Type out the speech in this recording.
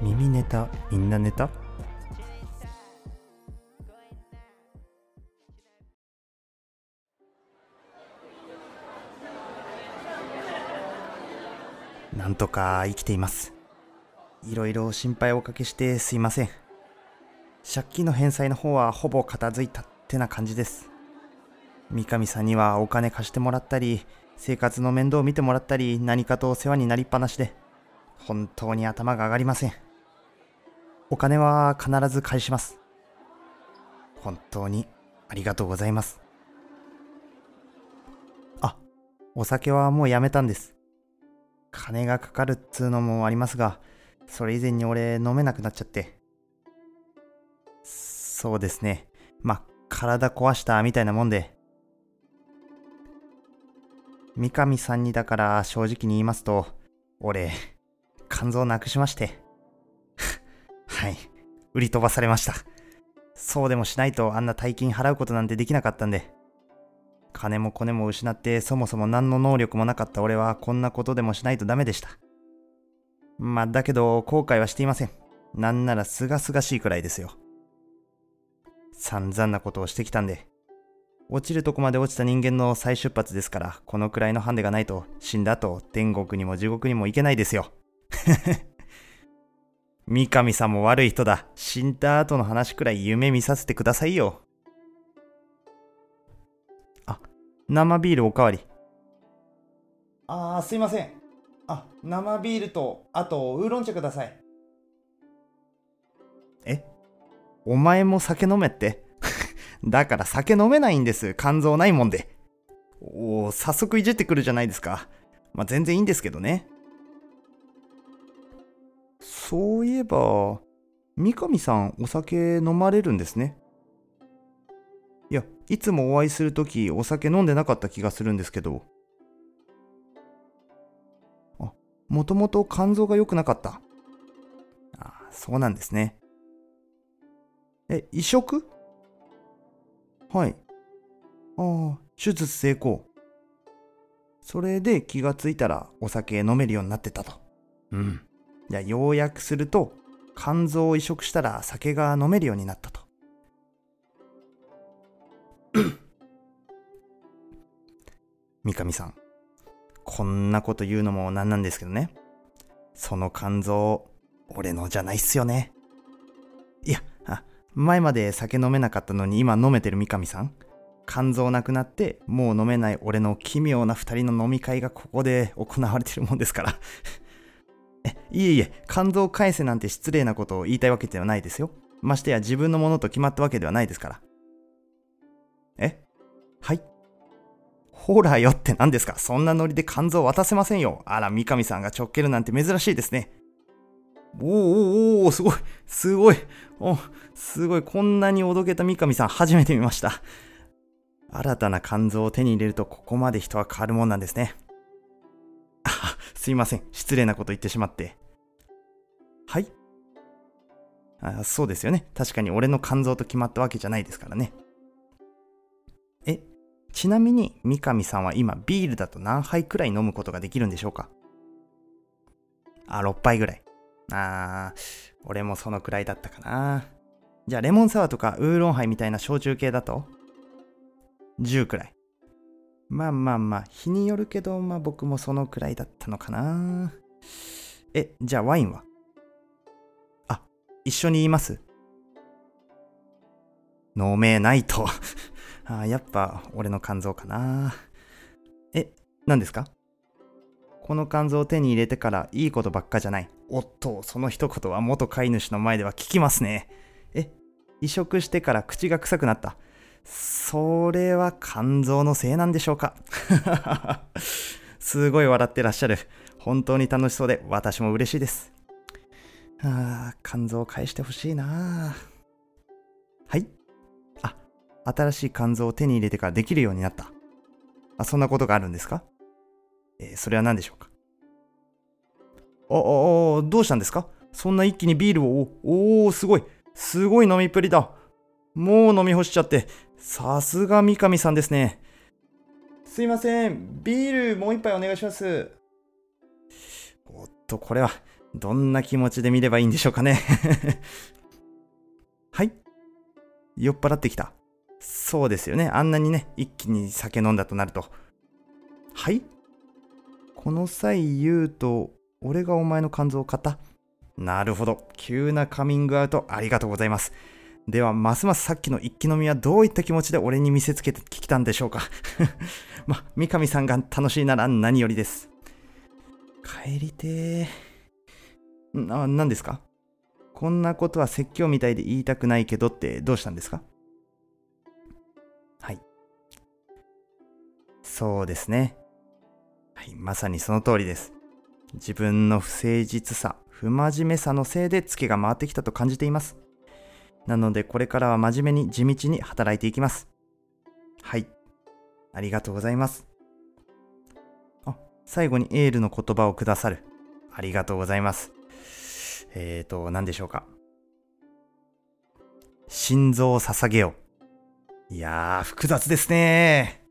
耳ネタみんなネタ？なんとか生きています。いろいろ心配をおかけしてすいません。借金の返済の方はほぼ片付いたってな感じです。三上さんにはお金貸してもらったり生活の面倒を見てもらったり何かとお世話になりっぱなしで本当に頭が上がりません。お金は必ず返します。本当にありがとうございます。あお酒はもうやめたんです。金がかかるっつうのもありますがそれ以前に俺飲めなくなっちゃって。そうですね。まあ体壊したみたいなもんで。三上さんにだから正直に言いますと、俺、肝臓なくしまして。売り飛ばされました。そうでもしないとあんな大金払うことなんてできなかったんで。金もコネも失ってそもそも何の能力もなかった俺はこんなことでもしないとダメでした。まあだけど後悔はしていません。なんなら清々しいくらいですよ。散々なことをしてきたんで、落ちるとこまで落ちた人間の再出発ですから、このくらいのハンデがないと、死んだ後、天国にも地獄にも行けないですよ。三上さんも悪い人だ。死んだ後の話くらい夢見させてくださいよ。あ、生ビールおかわり。あー、すいません。あ、生ビールと、あと、ウーロン茶ください。え？お前も酒飲めって？だから酒飲めないんです。肝臓ないもんで。おお、早速いじってくるじゃないですか。まあ、全然いいんですけどね。そういえば、三上さんお酒飲まれるんですね。いや、いつもお会いするときお酒飲んでなかった気がするんですけど。あ、もともと肝臓が良くなかった。あ、そうなんですね。え、移植？はい。ああ、手術成功。それで気がついたらお酒飲めるようになってたと。うん。じゃあ、要約すると、肝臓を移植したら酒が飲めるようになったと。三上さん、こんなこと言うのもなんなんですけどね。その肝臓、俺のじゃないっすよね。いや、前まで酒飲めなかったのに今飲めてる三上さん肝臓なくなってもう飲めない俺の奇妙な二人の飲み会がここで行われてるもんですからいえいえ肝臓返せなんて失礼なことを言いたいわけではないですよ。ましてや自分のものと決まったわけではないですから。え？はい？ほらよって何ですか？そんなノリで肝臓渡せませんよ。あら三上さんがちょっけるなんて珍しいですね。おーおーおーすごいすごい。おすごい。こんなにおどけた三上さん初めて見ました。新たな肝臓を手に入れるとここまで人は変わるもんなんですね。すいません失礼なこと言ってしまってはいあそうですよね確かに俺の肝臓と決まったわけじゃないですからねえちなみに三上さんは今ビールだと何杯くらい飲むことができるんでしょうか？あ、6杯ぐらい。あー、俺もそのくらいだったかな。じゃあ、レモンサワーとかウーロンハイみたいな焼酎系だと ?10 くらい。まあまあまあ、日によるけど、まあ僕もそのくらいだったのかな。え、じゃあワインは？あ、一緒に言います飲めないとあ。やっぱ俺の肝臓かな。え、何ですか？この肝臓を手に入れてからいいことばっかじゃない。おっと、その一言は元飼い主の前では聞きますね。え、移植してから口が臭くなった。それは肝臓のせいなんでしょうか？すごい笑ってらっしゃる。本当に楽しそうで私も嬉しいです。ああ、肝臓を返してほしいなはいあ、新しい肝臓を手に入れてからできるようになった。あ、そんなことがあるんですか？えー、それは何でしょうか？あ、あ、どうしたんですか？そんな一気にビールを、おお、すごい、すごい飲みっぷりだ。もう飲み干しちゃって、さすが三上さんですね。すいません、ビールもう一杯お願いします。おっと、これは、どんな気持ちで見ればいいんでしょうかね はい酔っ払ってきた。そうですよね。あんなにね、一気に酒飲んだとなると。はいこの際言うと、俺がお前の肝臓を買ったなるほど。急なカミングアウトありがとうございます。では、ますますさっきの一気飲みはどういった気持ちで俺に見せつけてきたんでしょうか？ま、三上さんが楽しいなら何よりです。帰りてー。な、何ですか？こんなことは説教みたいで言いたくないけどってどうしたんですか？はい。そうですね。はい、まさにその通りです。自分の不誠実さ、不真面目さのせいでツケが回ってきたと感じています。なのでこれからは真面目に地道に働いていきます。はい。ありがとうございます。あ、最後にエールの言葉をくださる。ありがとうございます。えーと、何でしょうか。心臓を捧げよう。いやー、複雑ですね